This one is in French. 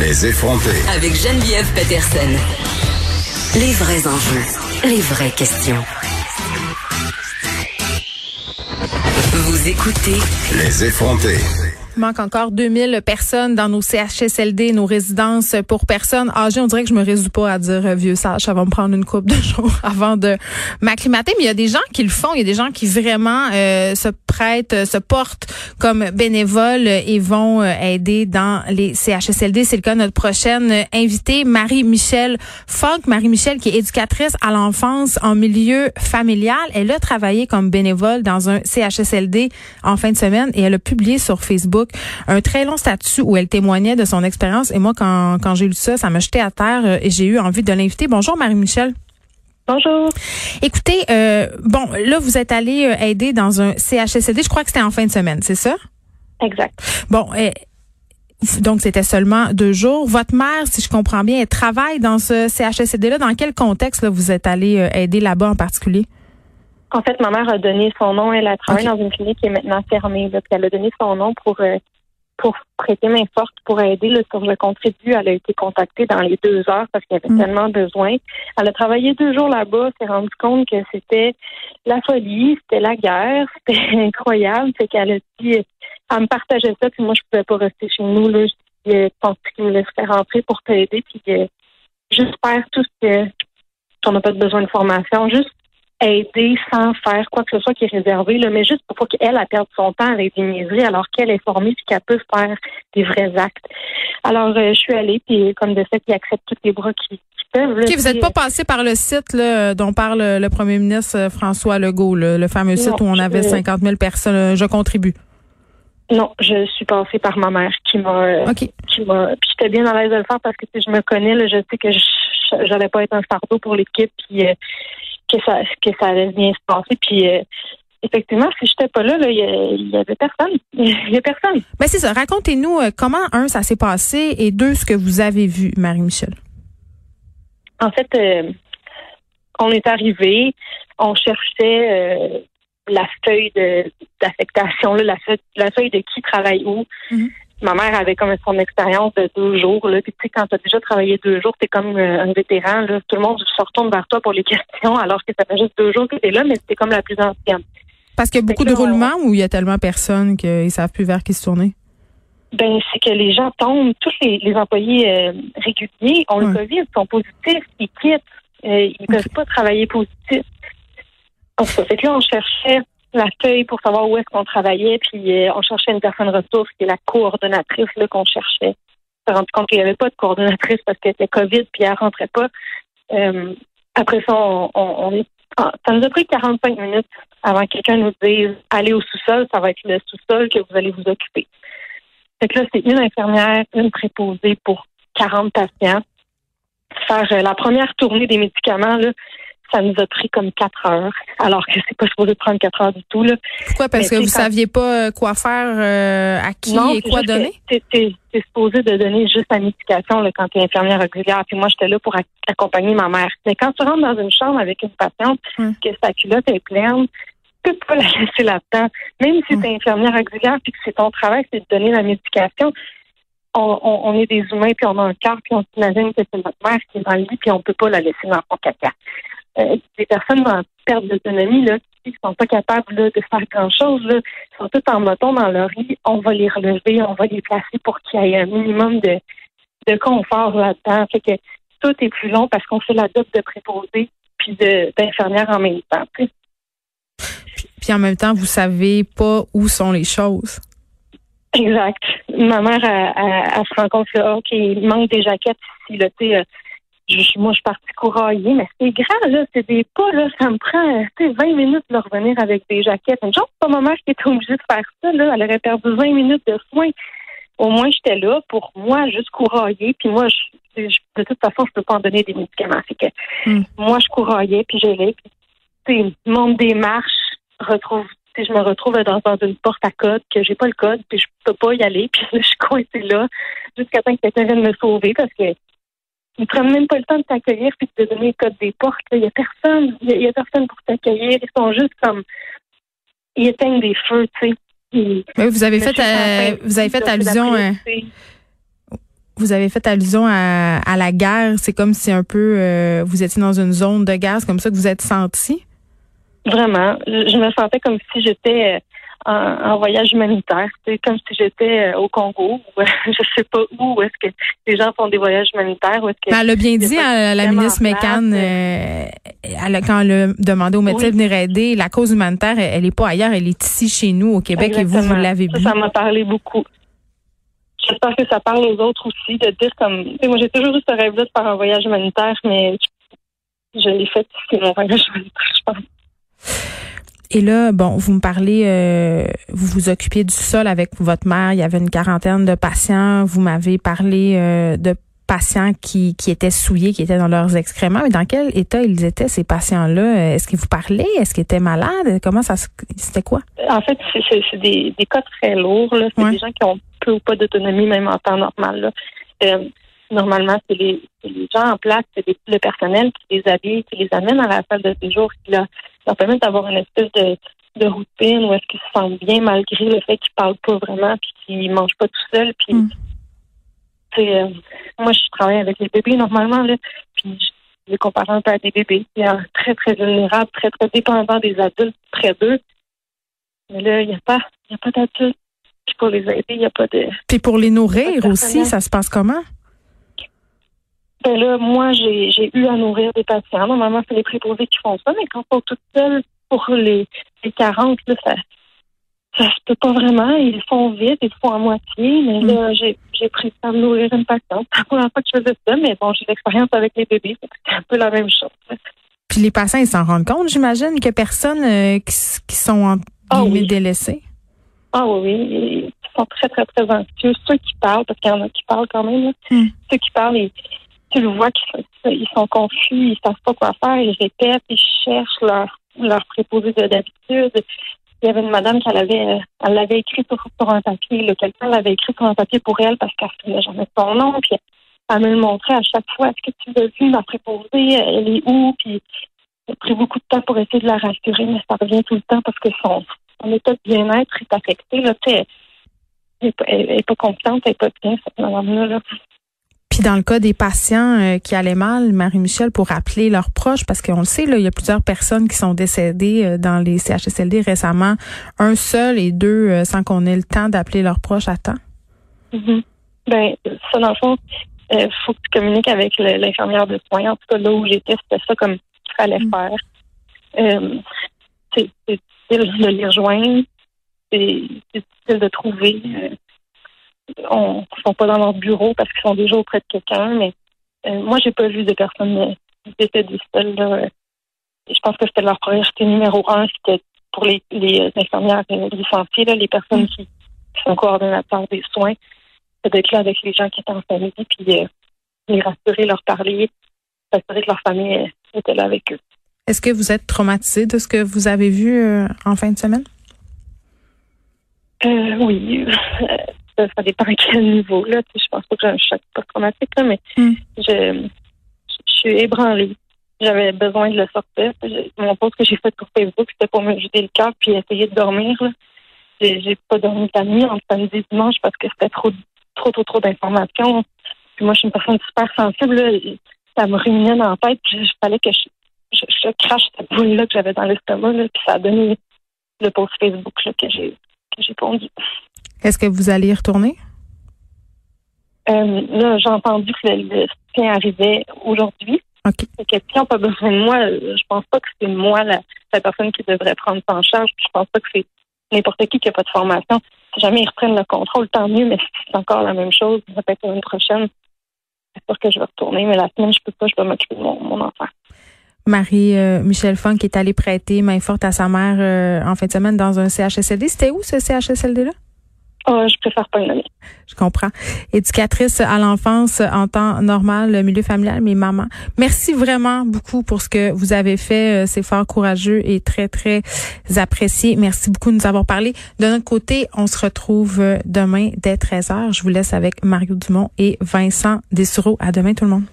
Les effronter. Avec Geneviève Peterson. Les vrais enjeux, les vraies questions. Vous écoutez Les effronter. Il manque encore 2000 personnes dans nos CHSLD, nos résidences pour personnes âgées. On dirait que je me résous pas à dire euh, vieux sage. Ça va me prendre une coupe de jours avant de m'acclimater. Mais il y a des gens qui le font. Il y a des gens qui vraiment euh, se euh, se portent comme bénévoles et vont aider dans les CHSLD. C'est le cas de notre prochaine invitée, Marie-Michel Fogg. Marie-Michel qui est éducatrice à l'enfance en milieu familial. Elle a travaillé comme bénévole dans un CHSLD en fin de semaine et elle a publié sur Facebook un très long statut où elle témoignait de son expérience. Et moi, quand, quand j'ai lu ça, ça m'a jeté à terre euh, et j'ai eu envie de l'inviter. Bonjour, Marie-Michel. Bonjour. Écoutez, euh, bon, là, vous êtes allé euh, aider dans un CHSLD. Je crois que c'était en fin de semaine, c'est ça? Exact. Bon, donc c'était seulement deux jours. Votre mère, si je comprends bien, elle travaille dans ce CHSLD-là. Dans quel contexte là, vous êtes allé aider là-bas en particulier? En fait, ma mère a donné son nom. Elle a travaillé dans une clinique qui est maintenant fermée. Là, elle a donné son nom pour euh, pour prêter main forte, pour aider le sur le contribut. Elle a été contactée dans les deux heures parce qu'il y avait mm. tellement besoin. Elle a travaillé deux jours là-bas, s'est rendue compte que c'était la folie, c'était la guerre, c'était incroyable. C'est qu'elle a dit, elle me partageait ça, puis moi, je pouvais pas rester chez nous. Là. Je pense qu'il me laisserait rentrer pour t'aider, puis j'espère tout ce que on n'a pas besoin de formation, juste aider sans faire quoi que ce soit qui est réservé, là, mais juste pour pas qu'elle a perde son temps avec des niaiseries alors qu'elle est formée et qu'elle peut faire des vrais actes. Alors, euh, je suis allée, puis comme de fait, il accepte tous les bras qui, peuvent. OK, vous n'êtes pas passé par le site là, dont parle le premier ministre euh, François Legault, le fameux site où on avait 50 000 personnes. Euh, je contribue. Non, je suis passée par ma mère qui m'a OK. qui m'a puis j'étais bien à l'aise de le faire parce que si je me connais là, je sais que j'allais pas être un fardeau pour l'équipe puis que ça, que ça allait bien se passer. Puis euh, effectivement, si j'étais pas là, il y, avait personne. Il y a personne. Ben c'est ça. Racontez-nous euh, comment un ça s'est passé et deux ce que vous avez vu, Marie-Michel. En fait, euh, on est arrivé, on cherchait la feuille d'affectation, la, feuille, la feuille de qui travaille où. Mm-hmm ma mère avait comme son expérience de deux jours. Là. Puis, tu sais, quand tu as déjà travaillé deux jours, tu es comme euh, un vétéran. Là. Tout le monde se retourne vers toi pour les questions, alors que ça fait juste deux jours que tu es là, mais c'était comme la plus ancienne. Parce qu'il y a beaucoup de roulements ou il y a tellement personne qu'ils savent plus vers qui se tourner? Ben, c'est que les gens tombent, tous les, employés euh, réguliers ont le COVID, sont positifs, ils quittent, euh, ils ne peuvent pas travailler positif. Donc, ça fait que là, on cherchait la feuille pour savoir où est-ce qu'on travaillait, puis euh, on cherchait une personne ressource qui est la coordonnatrice qu'on cherchait. On s'est rendu compte qu'il n'y avait pas de coordonnatrice parce qu'elle était COVID puis elle rentrait pas. Euh, après ça, on, on, ah, ça nous a pris 45 minutes avant que quelqu'un nous dise allez au sous-sol, ça va être le sous-sol que vous allez vous occuper. Fait que là, c'est une infirmière, une préposée pour 40 patients. Faire euh, la première tournée des médicaments, là, ça nous a pris comme quatre heures, alors que c'est pas supposé prendre quatre heures du tout. Là. Pourquoi? Parce que vous saviez pas euh, quoi faire, euh, à qui et quoi donner? C'est supposé de donner juste la médication là, quand tu es infirmière régulière. Puis moi, j'étais là pour accompagner ma mère. Mais quand tu rentres dans une chambre avec une patiente, hum. que sa culotte est pleine, tu peux pas la laisser là-dedans. Même si hum. tu es infirmière régulière puis que c'est ton travail, c'est de donner la médication. On, on, est des humains, puis on a un cœur, puis on s'imagine que c'est notre mère qui est dans le lit, puis on peut pas la laisser dans son caca euh, des personnes en perte d'autonomie là, qui sont pas capables de faire grand-chose, là, sont toutes en moton dans leur lit, on va les relever, on va les placer pour qu'il y ait un minimum de, de confort là-dedans. Fait que tout est plus long parce qu'on fait la dope de préposé puis d'infirmière en même temps. Puis, en même temps, vous savez pas où sont les choses. Exact. Ma mère, elle, se rend compte là, OK, il manque des jaquettes ici. Là, moi, je suis partie courailler, mais c'est grand, là. C'est des pas, là. Ça me prend, 20 minutes de revenir avec des jaquettes. Une chose, pas ma mère qui était obligée de faire ça, là. Elle aurait perdu 20 minutes de soins. Au moins, j'étais là pour moi, juste courailler. Puis moi, je, de toute façon, je peux pas en donner des médicaments. C'est que hmm. moi, je couraillais, puis j'allais, puis, monte des marches, retrouve je me retrouve dans, une porte à code que j'ai pas le code puis je peux pas y aller puis je suis coincée là jusqu'à temps que quelqu'un vienne me sauver parce que ils prennent même pas le temps de t'accueillir puis de te donner le code des portes. Il y a personne, il y, a personne pour t'accueillir. Ils sont juste comme, ils éteignent des feux, tu sais. vous avez fait, euh, vous avez fait allusion. À, Vous avez fait allusion à, à la guerre. C'est comme si un peu euh, vous étiez dans une zone de guerre. C'est comme ça que vous êtes senti? Vraiment. Je me sentais comme si j'étais en, voyage humanitaire. C'est comme si j'étais au Congo. Ou, je sais pas où, est-ce que les gens font des voyages humanitaires. Où est-ce que ben, elle a bien dit à la ministre Mécan, euh, elle quand elle a demandé aux médecins oui. de venir aider, la cause humanitaire, elle n'est pas ailleurs, elle est ici chez nous au Québec Exactement. et vous, vous l'avez vu. Ça m'a parlé beaucoup. J'espère que ça parle aux autres aussi de dire comme. moi, j'ai toujours eu ce rêve-là de faire un voyage humanitaire, mais je l'ai fait ici, mon voyage humanitaire, je pense. Et là, bon, vous me parlez, euh, vous vous occupiez du sol avec votre mère. Il y avait une quarantaine de patients. Vous m'avez parlé euh, de patients qui, qui étaient souillés, qui étaient dans leurs excréments. Mais dans quel état ils étaient, ces patients-là? Est-ce qu'ils vous parlaient? Est-ce qu'ils étaient malades? Comment ça C'était quoi? En fait, c'est des, des cas très lourds. C'est ouais. des gens qui ont peu ou pas d'autonomie, même en temps normal. Là. Euh, normalement, c'est les, les, gens en place, c'est le personnel qui les habille, qui les amène à la salle de séjour, qui leur, leur permet d'avoir une espèce de, de routine où est-ce qu'ils se sentent bien malgré le fait qu'ils parlent pas vraiment puis qu'ils mangent pas tout seuls. Puis, mm. euh, moi, je travaille avec les bébés normalement, là, puis je les compare un peu à des bébés. Ils sont très, très vulnérables, très, très dépendants des adultes près d'eux. Mais là, il n'y a pas, y a pas d'adultes. Puis pour les aider, il n'y a pas de. Puis pour les nourrir aussi, ça se passe comment? Ben là, moi, j'ai eu à nourrir des patients. Normalement, c'est les préposés qui font ça, mais quand on est toute seule pour les, les 40, là, ça ça se peut pas vraiment. Ils font vite, ils font à moitié. Mais là, mm. j'ai pris le temps de nourrir une patiente. C'est la première fois que je faisais ça, mais bon, j'ai l'expérience avec les bébés. C'est un peu la même chose. Puis les patients, ils s'en rendent compte, j'imagine, que personne euh, qui, qui, sont en oh, oui. délaissés? Ah oui, oui. Ils sont très, très, très anxieux. Ceux qui parlent, parce qu'il y en a qui parlent quand même, là. Mm. ceux qui parlent, ils, tu le vois qu'ils ils sont confus, ils savent pas quoi faire, ils répètent, ils cherchent leur, leur préposé d'habitude. Il y avait une madame qui elle l'avait écrit sur, un papier. Quelqu'un l'avait écrit sur un papier pour elle parce qu'elle ne jamais son nom. Puis elle me le montrait à chaque fois. Est-ce que tu veux vu ma préposée? Elle est où? Puis a pris beaucoup de temps pour essayer de la rassurer, mais ça revient tout le temps parce que son, son état de bien-être est affecté. Là, elle n'est pas confiante, elle n'est pas bien, cette madame-là. Là. Puis dans le cas des patients euh, qui allaient mal, Marie-Michel, pour appeler leurs proches, parce qu'on le sait, là, il y a plusieurs personnes qui sont décédées euh, dans les CHSLD récemment, un seul et deux euh, sans qu'on ait le temps d'appeler leurs proches à temps. Mm -hmm. Ben, ça, dans le fond, il faut que tu communiques avec l'infirmière de soins. En tout cas, là où j'étais, c'était ça comme il fallait mm -hmm. faire. C'est difficile de les rejoindre. C'est difficile de trouver on ne sont pas dans leur bureau parce qu'ils sont déjà auprès de quelqu'un, mais euh, moi, j'ai pas vu de personnes décédées seules. Là. Je pense que c'était leur priorité numéro un, c'était pour les, les infirmières licenciées, là, les personnes qui, qui sont coordonnateurs des soins, d'être là avec les gens qui étaient en famille, puis euh, les rassurer, leur parler, s'assurer que leur famille euh, était là avec eux. Est-ce que vous êtes traumatisé de ce que vous avez vu euh, en fin de semaine? Euh, oui ça, ça dépend à quel niveau. Là. Je pense pas que j'ai un choc post-traumatique, mais mm. je, je suis ébranlée. J'avais besoin de le sortir. Mon post que j'ai fait sur Facebook, c'était pour me jeter le cœur puis essayer de dormir. J'ai pas dormi la nuit entre samedi et dimanche parce que c'était trop, trop, trop, trop d'informations. Puis moi, je suis une personne super sensible. Là. Ça me ruminait dans la tête. Puis il fallait que je, je, je crache cette boule-là que j'avais dans l'estomac. Puis ça a donné le post Facebook là, que j'ai que j'ai pondu. Est-ce que vous allez y retourner? Euh, là, j'ai entendu que le, soutien arrivait aujourd'hui. OK. Que si on n'a pas besoin de moi, je pense pas que c'est moi la, la, personne qui devrait prendre ça en charge. Je pense pas que c'est n'importe qui qui n'a pas de formation. Si jamais ils reprennent le contrôle, tant mieux, mais si c'est encore la même chose, peut-être l'année prochaine, c'est sûr que je vais retourner. Mais la semaine, je peux pas, je dois m'occuper de mon, mon enfant. Marie-Michel euh, Funk est allée prêter main forte à sa mère euh, en fin de semaine dans un CHSLD. C'était où ce CHSLD-là? Oh, je préfère pas. Je comprends. Éducatrice à l'enfance en temps normal, le milieu familial, mais maman. Merci vraiment beaucoup pour ce que vous avez fait. C'est fort courageux et très, très apprécié. Merci beaucoup de nous avoir parlé. De notre côté, on se retrouve demain dès 13h. Je vous laisse avec Mario Dumont et Vincent Dessureau. À demain tout le monde.